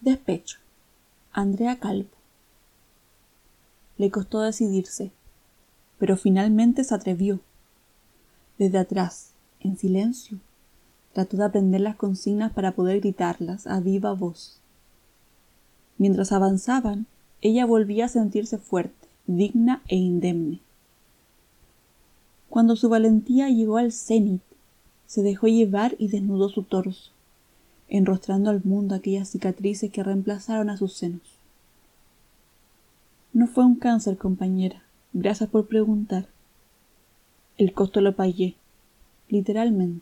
Despecho. Andrea Calvo. Le costó decidirse, pero finalmente se atrevió. Desde atrás, en silencio, trató de aprender las consignas para poder gritarlas a viva voz. Mientras avanzaban, ella volvía a sentirse fuerte, digna e indemne. Cuando su valentía llegó al cenit, se dejó llevar y desnudó su torso enrostrando al mundo aquellas cicatrices que reemplazaron a sus senos. No fue un cáncer, compañera. Gracias por preguntar. El costo lo pagué, literalmente.